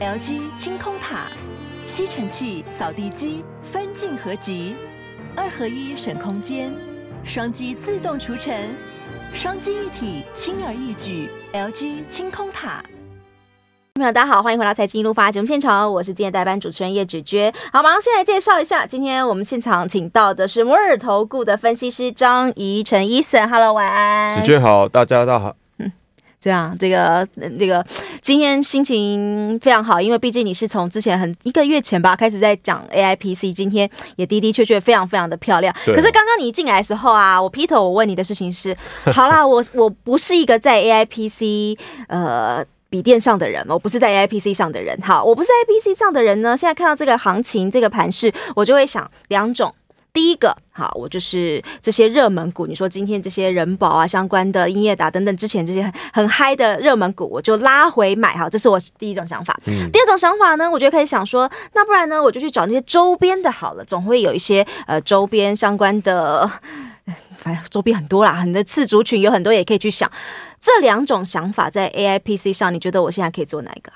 LG 清空塔，吸尘器、扫地机分镜合集，二合一省空间，双击自动除尘，双击一体轻而易举。LG 清空塔。朋友大家好，欢迎回到财经一路发节目现场，我是今天代班主持人叶芷娟。好，马上先来介绍一下，今天我们现场请到的是摩尔投顾的分析师张贻程 Eason，Hello，晚安。芷娟好，大家大家好。嗯，这样，这个这个今天心情非常好，因为毕竟你是从之前很一个月前吧开始在讲 AIPC，今天也的的确确非常非常的漂亮。可是刚刚你一进来的时候啊，我 Peter 我问你的事情是，好啦，我我不是一个在 AIPC 呃。笔电上的人，我不是在 AIPC 上的人。好，我不是 AIPC 上的人呢。现在看到这个行情，这个盘势，我就会想两种。第一个，好，我就是这些热门股。你说今天这些人保啊相关的、英业达等等之前这些很很嗨的热门股，我就拉回买。哈，这是我第一种想法。嗯。第二种想法呢，我觉得可以想说，那不然呢，我就去找那些周边的好了，总会有一些呃周边相关的。反正周边很多啦，很多次族群有很多，也可以去想这两种想法在 AIPC 上，你觉得我现在可以做哪一个？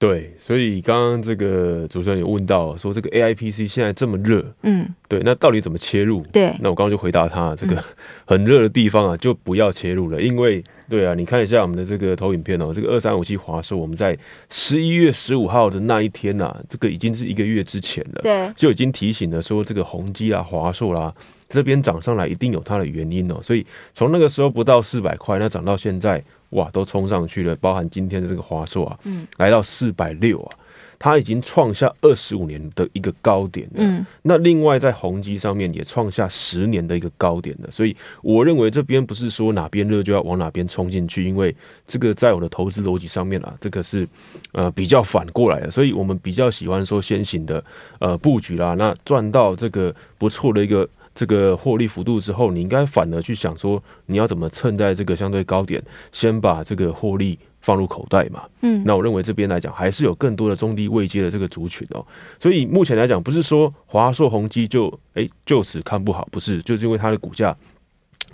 对，所以刚刚这个主持人也问到说，这个 AIPC 现在这么热，嗯，对，那到底怎么切入？对，那我刚刚就回答他，这个 很热的地方啊，就不要切入了，因为对啊，你看一下我们的这个投影片哦，这个二三五七华硕，我们在十一月十五号的那一天呐、啊，这个已经是一个月之前了，对，就已经提醒了说，这个宏基啊、华硕啦。这边涨上来一定有它的原因哦，所以从那个时候不到四百块，那涨到现在哇，都冲上去了，包含今天的这个华硕啊，嗯，来到四百六啊，它已经创下二十五年的一个高点了，嗯，那另外在宏基上面也创下十年的一个高点了，所以我认为这边不是说哪边热就要往哪边冲进去，因为这个在我的投资逻辑上面啊，这个是呃比较反过来的，所以我们比较喜欢说先行的呃布局啦，那赚到这个不错的一个。这个获利幅度之后，你应该反而去想说，你要怎么趁在这个相对高点，先把这个获利放入口袋嘛。嗯，那我认为这边来讲，还是有更多的中低位阶的这个族群哦。所以目前来讲，不是说华硕、宏基就哎就此看不好，不是，就是因为它的股价。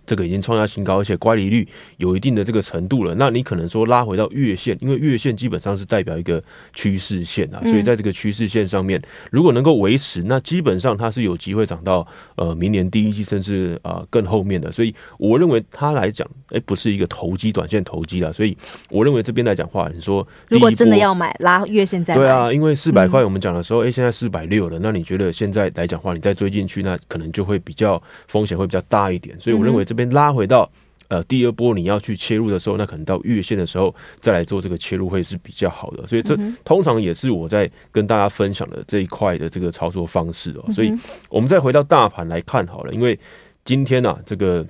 这个已经创下新高，而且乖离率有一定的这个程度了。那你可能说拉回到月线，因为月线基本上是代表一个趋势线啊，所以在这个趋势线上面，如果能够维持，那基本上它是有机会涨到呃明年第一季，甚至啊、呃、更后面的。所以我认为它来讲，哎，不是一个投机短线投机啦。所以我认为这边来讲话，你说如果真的要买拉月线再买，对啊，因为四百块我们讲的时候，哎，现在四百六了，那你觉得现在来讲话，你再追进去，那可能就会比较风险会比较大一点。所以我认为这。边拉回到呃第二波，你要去切入的时候，那可能到月线的时候再来做这个切入会是比较好的，所以这通常也是我在跟大家分享的这一块的这个操作方式哦。所以我们再回到大盘来看好了，因为今天呢、啊，这个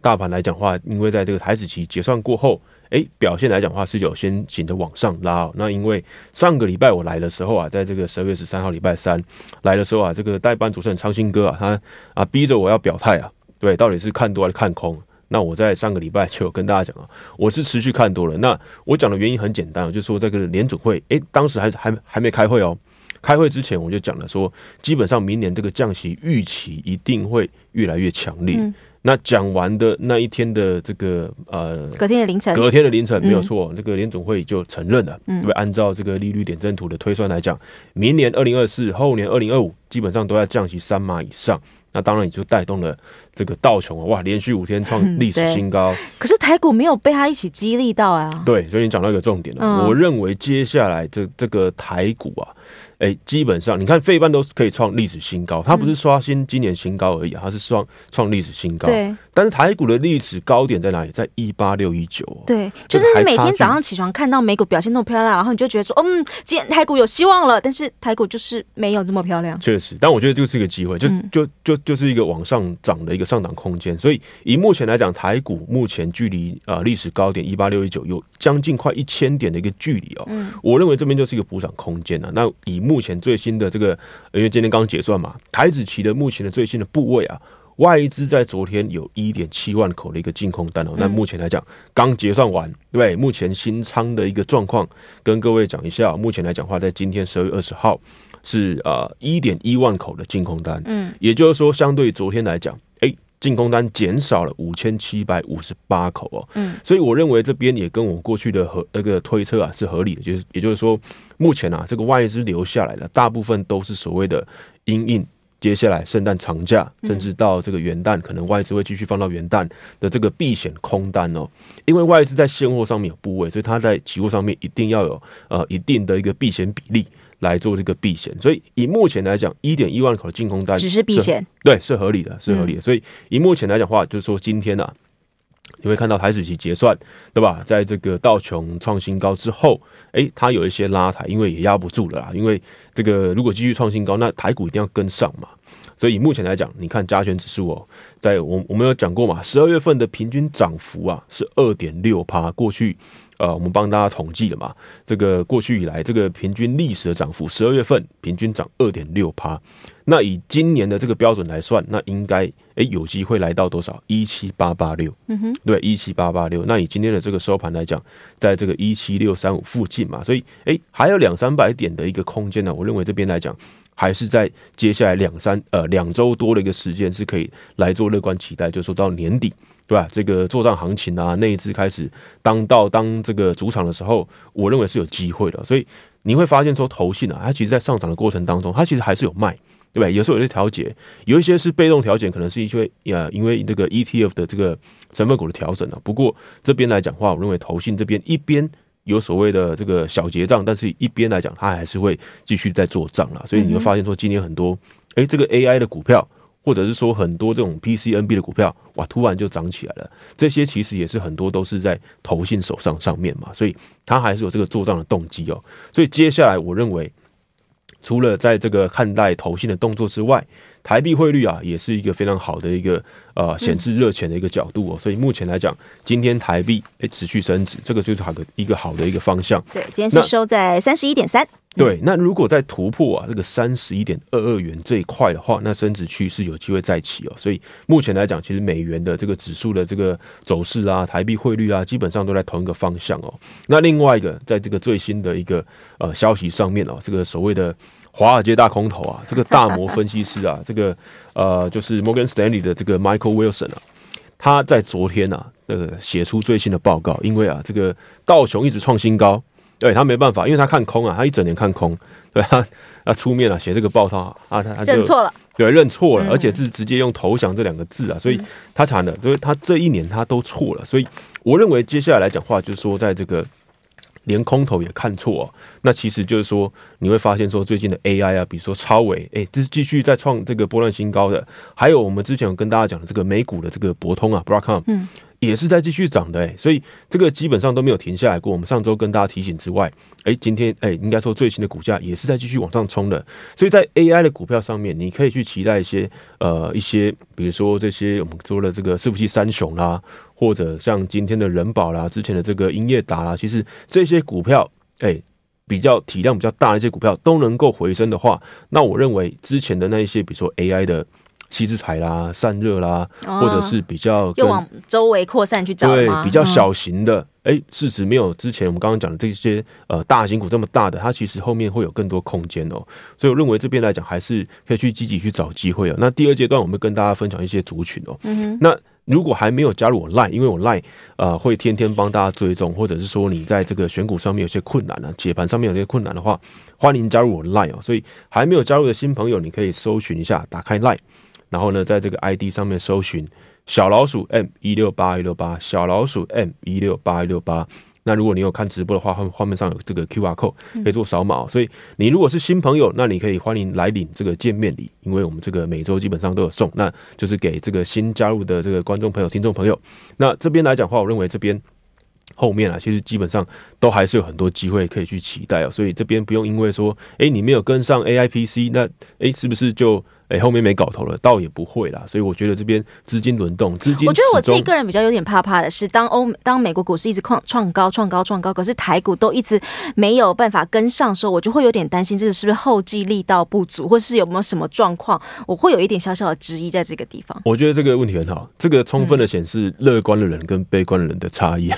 大盘来讲话，因为在这个台子期结算过后，哎，表现来讲话是有先行的往上拉。那因为上个礼拜我来的时候啊，在这个十二月十三号礼拜三来的时候啊，这个代班主持人昌兴哥啊，他啊逼着我要表态啊。对，到底是看多还是看空？那我在上个礼拜就有跟大家讲啊，我是持续看多了。那我讲的原因很简单，就是说这个联准会，诶，当时还还还没开会哦。开会之前我就讲了说，基本上明年这个降息预期一定会越来越强烈。嗯、那讲完的那一天的这个呃，隔天的凌晨，隔天的凌晨没有错，这个联总会就承认了。嗯，因为按照这个利率点阵图的推算来讲，明年二零二四，后年二零二五，基本上都要降息三码以上。那当然也就带动了这个道琼啊，哇，连续五天创历史新高。可是台股没有被它一起激励到啊。对，所以你讲到一个重点了。嗯、我认为接下来这这个台股啊。哎，基本上你看，费半都可以创历史新高，它不是刷新今年新高而已，它是创创历史新高。对，但是台股的历史高点在哪里？在一八六一九。对，就是你每天早上起床看到美股表现那么漂亮，然后你就觉得说，嗯，今天台股有希望了。但是台股就是没有这么漂亮。确实，但我觉得就是一个机会，就就就就是一个往上涨的一个上涨空间。所以以目前来讲，台股目前距离呃历史高点一八六一九有将近快一千点的一个距离哦。嗯，我认为这边就是一个补涨空间啊。那以目前最新的这个，因为今天刚结算嘛，台子期的目前的最新的部位啊，外资在昨天有一点七万口的一个净空单哦。那目前来讲，刚结算完，对不对？目前新仓的一个状况，跟各位讲一下。目前来讲话，在今天十二月二十号是呃一点一万口的净空单，嗯，也就是说，相对于昨天来讲，哎，净空单减少了五千七百五十八口哦，嗯，所以我认为这边也跟我过去的和那个推测啊是合理的，就是也就是说，目前啊这个外资留下来的大部分都是所谓的因应接下来圣诞长假，甚至到这个元旦，可能外资会继续放到元旦的这个避险空单哦，因为外资在现货上面有部位，所以它在期货上面一定要有呃一定的一个避险比例。来做这个避险，所以以目前来讲，一点一万口的净空单只是避险，对，是合理的，是合理的。所以以目前来讲的话，就是说今天啊，你会看到台指期结算，对吧？在这个道琼创新高之后，诶，它有一些拉抬，因为也压不住了啦。因为这个如果继续创新高，那台股一定要跟上嘛。所以以目前来讲，你看加权指数哦，在我我们有讲过嘛，十二月份的平均涨幅啊是二点六趴，过去。呃，我们帮大家统计了嘛，这个过去以来这个平均历史的涨幅，十二月份平均涨二点六趴。那以今年的这个标准来算，那应该诶有机会来到多少？一七八八六，嗯哼，对，一七八八六。那以今天的这个收盘来讲，在这个一七六三五附近嘛，所以诶还有两三百点的一个空间呢。我认为这边来讲，还是在接下来两三呃两周多的一个时间是可以来做乐观期待，就说到年底。对吧？这个作战行情啊，内资开始当到当这个主场的时候，我认为是有机会的。所以你会发现说，投信啊，它其实在上涨的过程当中，它其实还是有卖，对不对？有时候有些调节，有一些是被动调节，可能是因为呃，因为这个 ETF 的这个成分股的调整啊。不过这边来讲话，我认为投信这边一边有所谓的这个小结账，但是一边来讲，它还是会继续在做账了。所以你会发现说，今年很多哎，这个 AI 的股票。或者是说很多这种 PCNB 的股票，哇，突然就涨起来了。这些其实也是很多都是在投信手上上面嘛，所以它还是有这个做账的动机哦。所以接下来我认为，除了在这个看待投信的动作之外，台币汇率啊，也是一个非常好的一个呃显示热钱的一个角度哦，所以目前来讲，今天台币诶持续升值，这个就是好的一个好的一个方向。对，今天是收在三十一点三。对，那如果再突破啊这个三十一点二二元这一块的话，那升值趋势有机会再起哦。所以目前来讲，其实美元的这个指数的这个走势啊，台币汇率啊，基本上都在同一个方向哦。那另外一个，在这个最新的一个呃消息上面哦，这个所谓的。华尔街大空头啊，这个大摩分析师啊，这个呃，就是摩根斯坦利的这个 Michael Wilson 啊，他在昨天啊，那个写出最新的报告，因为啊，这个道琼一直创新高，对他没办法，因为他看空啊，他一整年看空，对他他出面啊，写这个报告啊，他他就认错了，对，认错了，而且是直接用投降这两个字啊，所以他惨了，所以他这一年他都错了，所以我认为接下来来讲话，就是说在这个。连空头也看错哦，那其实就是说，你会发现说，最近的 AI 啊，比如说超微，哎，这是继续在创这个波段新高的，还有我们之前有跟大家讲的这个美股的这个博通啊，Broadcom，嗯。也是在继续涨的哎，所以这个基本上都没有停下来过。我们上周跟大家提醒之外，哎，今天哎，应该说最新的股价也是在继续往上冲的。所以在 AI 的股票上面，你可以去期待一些呃一些，比如说这些我们说的这个伺服器三雄啦，或者像今天的人保啦，之前的这个英业达啦，其实这些股票哎比较体量比较大的一些股票都能够回升的话，那我认为之前的那一些，比如说 AI 的。矽智财啦、散热啦，或者是比较又往周围扩散去找对比较小型的，哎、嗯，市值没有之前我们刚刚讲的这些呃大型股这么大的，它其实后面会有更多空间哦。所以我认为这边来讲还是可以去积极去找机会哦。那第二阶段我们跟大家分享一些族群哦。嗯哼。那如果还没有加入我 Line，因为我 Line 呃会天天帮大家追踪，或者是说你在这个选股上面有些困难啊，解盘上面有些困难的话，欢迎加入我 Line 哦。所以还没有加入的新朋友，你可以搜寻一下，打开 Line。然后呢，在这个 ID 上面搜寻小老鼠 M 一六八一六八，小老鼠 M 一六八一六八。那如果你有看直播的话，画画面上有这个 QR code 可以做扫码。所以你如果是新朋友，那你可以欢迎来领这个见面礼，因为我们这个每周基本上都有送，那就是给这个新加入的这个观众朋友、听众朋友。那这边来讲的话，我认为这边后面啊，其实基本上都还是有很多机会可以去期待哦。所以这边不用因为说，哎，你没有跟上 AIPC，那哎，是不是就？哎，后面没搞头了，倒也不会啦，所以我觉得这边资金轮动，资金。我觉得我自己个人比较有点怕怕的是，当欧当美国股市一直创创高、创高、创高，可是台股都一直没有办法跟上的时候，我就会有点担心，这个是不是后继力道不足，或是有没有什么状况？我会有一点小小的质疑在这个地方。我觉得这个问题很好，这个充分的显示乐观的人跟悲观的人的差异。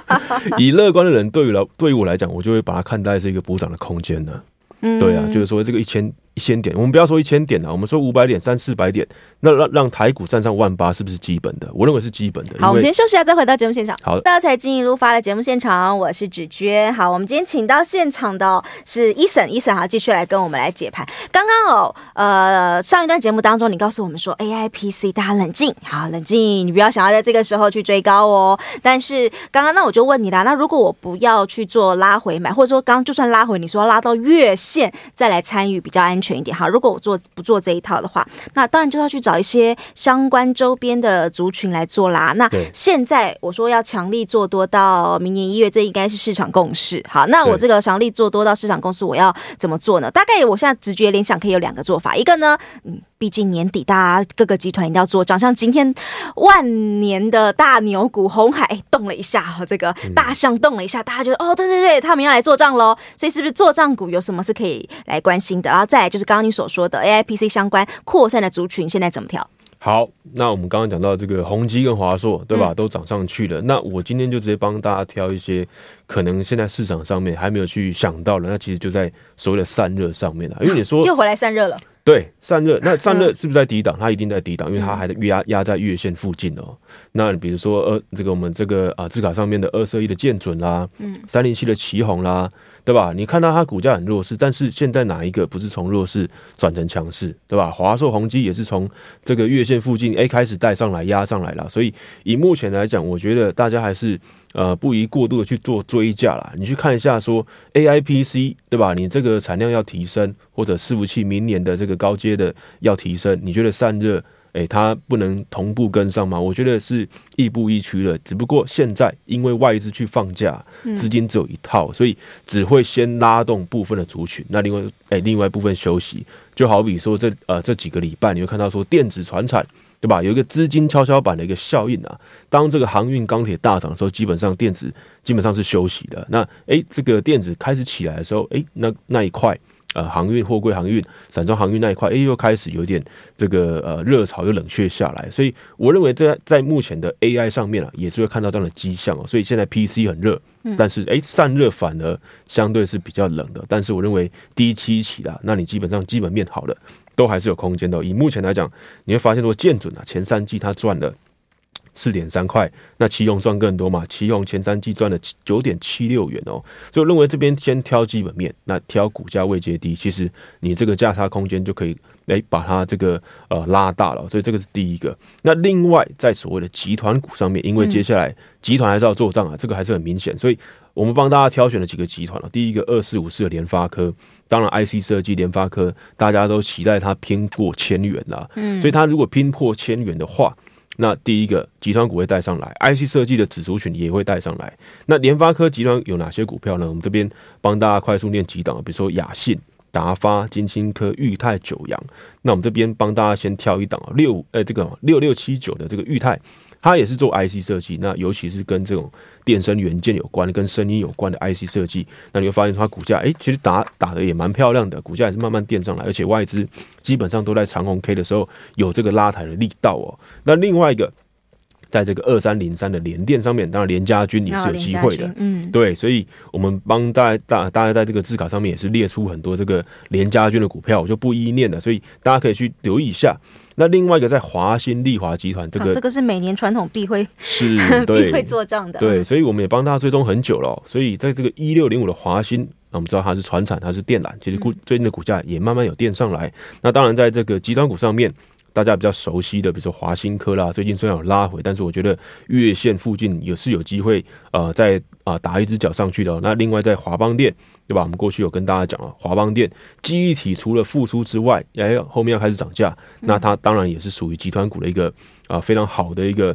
以乐观的人对于来对于我来讲，我就会把它看待是一个补涨的空间呢。嗯，对啊，就是说这个一千。一千点，我们不要说一千点了，我们说五百点、三四百点，那让让台股站上万八，是不是基本的？我认为是基本的。好，我们先休息一下，再回到节目现场。好，到财经一路发的节目现场，我是芷娟。好，我们今天请到现场的是 Eason，Eason 好，继续来跟我们来解盘。刚刚哦，呃，上一段节目当中，你告诉我们说 AIPC，大家冷静，好，冷静，你不要想要在这个时候去追高哦。但是刚刚那我就问你啦，那如果我不要去做拉回买，或者说刚刚就算拉回，你说要拉到月线再来参与比较安全。全一点哈，如果我做不做这一套的话，那当然就要去找一些相关周边的族群来做啦。那现在我说要强力做多到明年一月，这应该是市场共识。好，那我这个强力做多到市场共识，我要怎么做呢？大概我现在直觉联想可以有两个做法，一个呢，嗯。毕竟年底，大家各个集团一定要做账。像今天万年的大牛股红海动了一下，和这个大象动了一下，大家觉得哦，对对对，他们要来做账喽。所以是不是做账股有什么是可以来关心的？然后再来就是刚刚你所说的 AIPC 相关扩散的族群，现在怎么调？好，那我们刚刚讲到这个宏基跟华硕，对吧？都涨上去了。嗯、那我今天就直接帮大家挑一些可能现在市场上面还没有去想到的，那其实就在所谓的散热上面了。因为你说又回来散热了。对，散热，那散热是不是在低档？它一定在低档，因为它还在压压在月线附近哦。那比如说呃，这个我们这个啊，字卡上面的二色一的建准啦，嗯，三零七的旗红啦，对吧？你看到它股价很弱势，但是现在哪一个不是从弱势转成强势，对吧？华硕、宏碁也是从这个月线附近哎开始带上来压上来了。所以以目前来讲，我觉得大家还是。呃，不宜过度的去做追价啦。你去看一下，说 AIPC 对吧？你这个产量要提升，或者伺服器明年的这个高阶的要提升，你觉得散热，诶，它不能同步跟上吗？我觉得是亦步亦趋的。只不过现在因为外资去放假，资金只有一套，所以只会先拉动部分的族群，那另外诶，另外一部分休息。就好比说这呃这几个礼拜，你会看到说电子传产。对吧？有一个资金跷跷板的一个效应啊。当这个航运、钢铁大涨的时候，基本上电子基本上是休息的。那诶，这个电子开始起来的时候，诶，那那一块呃航运、货柜航运、散装航运那一块，哎，又开始有点这个呃热潮又冷却下来。所以我认为在在目前的 AI 上面啊，也是会看到这样的迹象哦。所以现在 PC 很热，但是诶，散热反而相对是比较冷的。但是我认为低基期的，那你基本上基本面好了。都还是有空间的。以目前来讲，你会发现说建准啊，前三季它赚了四点三块，那奇勇赚更多嘛？奇勇前三季赚了九点七六元哦。所以我认为这边先挑基本面，那挑股价位接低，其实你这个价差空间就可以诶把它这个呃拉大了。所以这个是第一个。那另外在所谓的集团股上面，因为接下来集团还是要做账啊，这个还是很明显，所以。我们帮大家挑选了几个集团了。第一个二四五四的联发科，当然 IC 设计联发科大家都期待它拼过千元啦。嗯，所以它如果拼破千元的话，那第一个集团股会带上来，IC 设计的指族群也会带上来。那联发科集团有哪些股票呢？我们这边帮大家快速念几档，比如说雅信、达发、金星科、裕泰、九阳。那我们这边帮大家先挑一档啊，六呃这个六六七九的这个裕泰。它也是做 IC 设计，那尤其是跟这种电声元件有关、跟声音有关的 IC 设计，那你会发现它股价，哎，其实打打的也蛮漂亮的，股价也是慢慢垫上来，而且外资基本上都在长红 K 的时候有这个拉抬的力道哦。那另外一个。在这个二三零三的联电上面，当然联家军也是有机会的，嗯，对，所以我们帮大家大大家在这个字卡上面也是列出很多这个联家军的股票，我就不一一念了，所以大家可以去留意一下。那另外一个在华新丽华集团，这个、啊、这个是每年传统必会是 必会做账的，对，所以我们也帮大家追踪很久了、哦。所以在这个一六零五的华新，那我们知道它是传产，它是电缆，其实股最近的股价也慢慢有垫上来。那当然在这个集团股上面。大家比较熟悉的，比如说华新科啦，最近虽然有拉回，但是我觉得月线附近也是有机会，呃，再啊、打一只脚上去的、那另外在华邦电，对吧？我们过去有跟大家讲啊，华邦电记忆体除了复苏之外，哎，后面要开始涨价，那它当然也是属于集团股的一个啊、非常好的一个。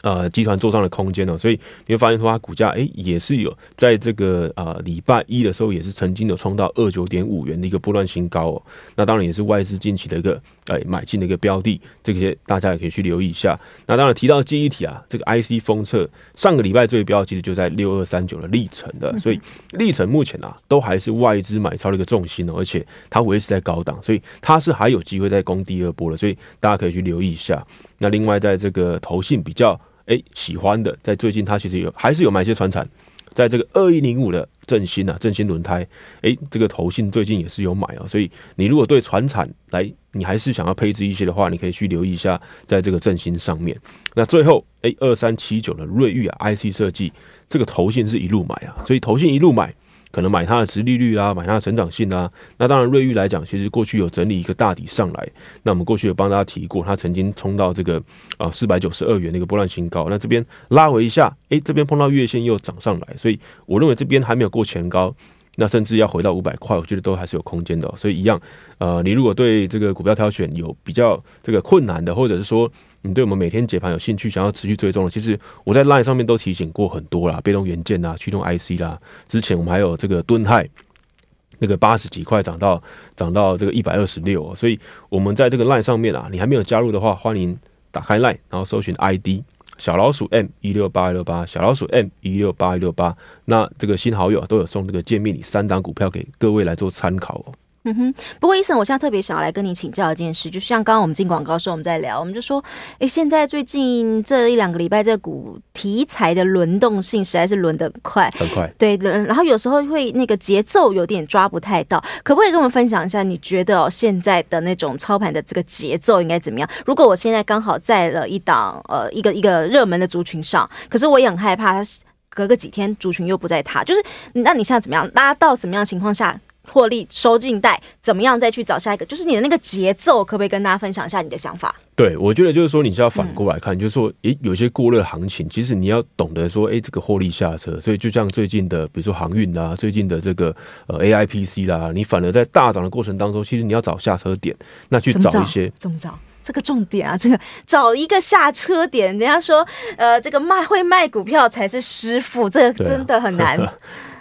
呃，集团做上的空间呢、哦，所以你会发现说它股价诶也是有在这个呃礼拜一的时候也是曾经有冲到二九点五元的一个波段新高哦。那当然也是外资近期的一个哎买进的一个标的，这些大家也可以去留意一下。那当然提到记忆体啊，这个 IC 封测上个礼拜最标其实就在六二三九的历程的，所以历程目前啊都还是外资买超的一个重心哦，而且它维持在高档，所以它是还有机会再攻第二波的，所以大家可以去留意一下。那另外，在这个投信比较诶喜欢的，在最近他其实有还是有买一些船产，在这个二一零五的正新啊，正新轮胎，哎，这个头信最近也是有买啊，所以你如果对船产来，你还是想要配置一些的话，你可以去留意一下，在这个正新上面。那最后，哎，二三七九的瑞昱啊，IC 设计，这个头信是一路买啊，所以头信一路买。可能买它的值利率啊，买它的成长性啊。那当然，瑞玉来讲，其实过去有整理一个大底上来。那我们过去有帮大家提过，它曾经冲到这个啊四百九十二元的一个波段新高。那这边拉回一下，诶，这边碰到月线又涨上来，所以我认为这边还没有过前高。那甚至要回到五百块，我觉得都还是有空间的喔。所以一样，呃，你如果对这个股票挑选有比较这个困难的，或者是说你对我们每天解盘有兴趣，想要持续追踪的，其实我在 LINE 上面都提醒过很多啦，被动元件啦，驱动 IC 啦，之前我们还有这个敦泰，那个八十几块涨到涨到这个一百二十六，所以我们在这个 LINE 上面啊，你还没有加入的话，欢迎打开 LINE，然后搜寻 ID。小老鼠 M 一六八一六八，小老鼠 M 一六八一六八，那这个新好友都有送这个见面礼三档股票给各位来做参考哦。嗯哼，不过医生，我现在特别想要来跟你请教一件事，就像刚刚我们进广告时候我们在聊，我们就说，哎、欸，现在最近这一两个礼拜，这股题材的轮动性实在是轮得很快，很快，对，然后有时候会那个节奏有点抓不太到，可不可以跟我们分享一下？你觉得哦，现在的那种操盘的这个节奏应该怎么样？如果我现在刚好在了一档呃一个一个热门的族群上，可是我也很害怕，隔个几天族群又不在它，就是那你现在怎么样拉到什么样的情况下？获利收进袋，怎么样再去找下一个？就是你的那个节奏，可不可以跟大家分享一下你的想法？对，我觉得就是说，你是要反过来看，嗯、就是说，诶，有些过热行情，其实你要懂得说，诶，这个获利下车。所以就像最近的，比如说航运啦，最近的这个呃 AIPC 啦，你反而在大涨的过程当中，其实你要找下车点，那去找一些？怎么找？这个重点啊，这个找一个下车点。人家说，呃，这个卖会卖股票才是师傅，这个真的很难。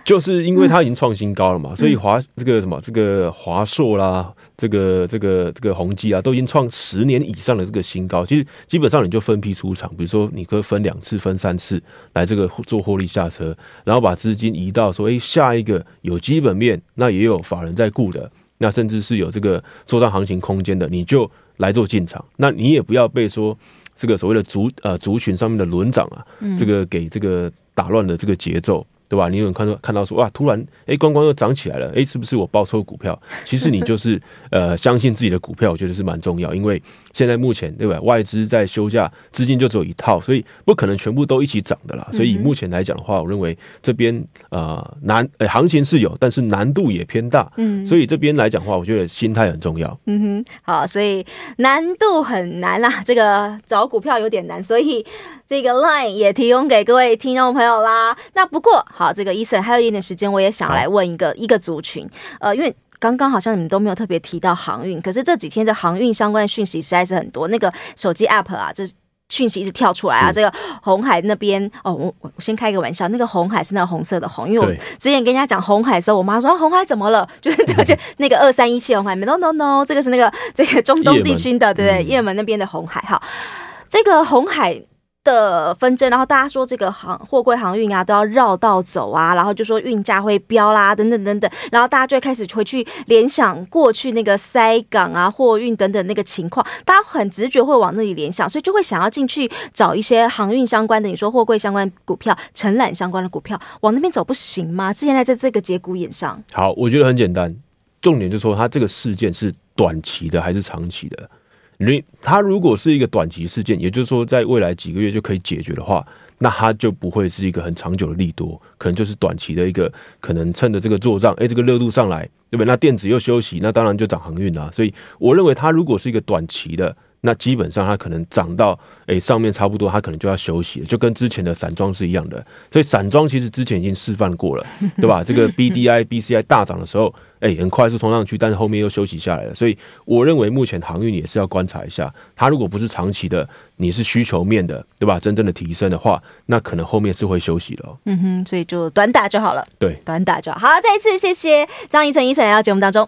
就是因为它已经创新高了嘛，嗯、所以华这个什么这个华硕啦，这个这个这个宏基啊，都已经创十年以上的这个新高。其实基本上你就分批出场，比如说你可以分两次、分三次来这个做获利下车，然后把资金移到说，哎，下一个有基本面，那也有法人在顾的，那甚至是有这个做帐行情空间的，你就来做进场。那你也不要被说这个所谓的族呃族群上面的轮涨啊，这个给这个打乱了这个节奏。对吧？你有看到看到说哇，突然哎，光光又涨起来了，哎，是不是我报错股票？其实你就是 呃，相信自己的股票，我觉得是蛮重要，因为现在目前对吧，外资在休假，资金就只有一套，所以不可能全部都一起涨的啦。所以目前来讲的话，我认为这边呃难哎，行情是有，但是难度也偏大。嗯，所以这边来讲的话，我觉得心态很重要。嗯哼，好，所以难度很难啦，这个找股票有点难，所以。这个 line 也提供给各位听众朋友啦。那不过好，这个 Eason 还有一点点时间，我也想来问一个一个族群。呃，因为刚刚好像你们都没有特别提到航运，可是这几天的航运相关的讯息实在是很多。那个手机 app 啊，就是讯息一直跳出来啊。是这个红海那边哦，我我先开个玩笑，那个红海是那个红色的红，因为我之前跟人家讲红海的时候，我妈说红海怎么了？就是就那个二三一七红海，no no no，这个是那个这个中东地区的，对不对，也门那边的红海哈，这个红海。的纷争，然后大家说这个航货柜航运啊都要绕道走啊，然后就说运价会飙啦，等等等等，然后大家就会开始回去联想过去那个塞港啊、货运等等那个情况，大家很直觉会往那里联想，所以就会想要进去找一些航运相关的，你说货柜相关股票、承揽相关的股票，往那边走不行吗？之前在在这个节骨眼上，好，我觉得很简单，重点就是说它这个事件是短期的还是长期的。你它如果是一个短期事件，也就是说在未来几个月就可以解决的话，那它就不会是一个很长久的利多，可能就是短期的一个，可能趁着这个做账，哎，这个热度上来，对不对？那电子又休息，那当然就涨航运啦。所以我认为它如果是一个短期的。那基本上它可能涨到诶上面差不多，它可能就要休息了，就跟之前的散装是一样的。所以散装其实之前已经示范过了，对吧？这个 BDI、BCI 大涨的时候，诶很快速冲上去，但是后面又休息下来了。所以我认为目前航运也是要观察一下，它如果不是长期的，你是需求面的，对吧？真正的提升的话，那可能后面是会休息了。嗯哼，所以就短打就好了。对，短打就好。好，再一次谢谢张贻程医生来到节目当中。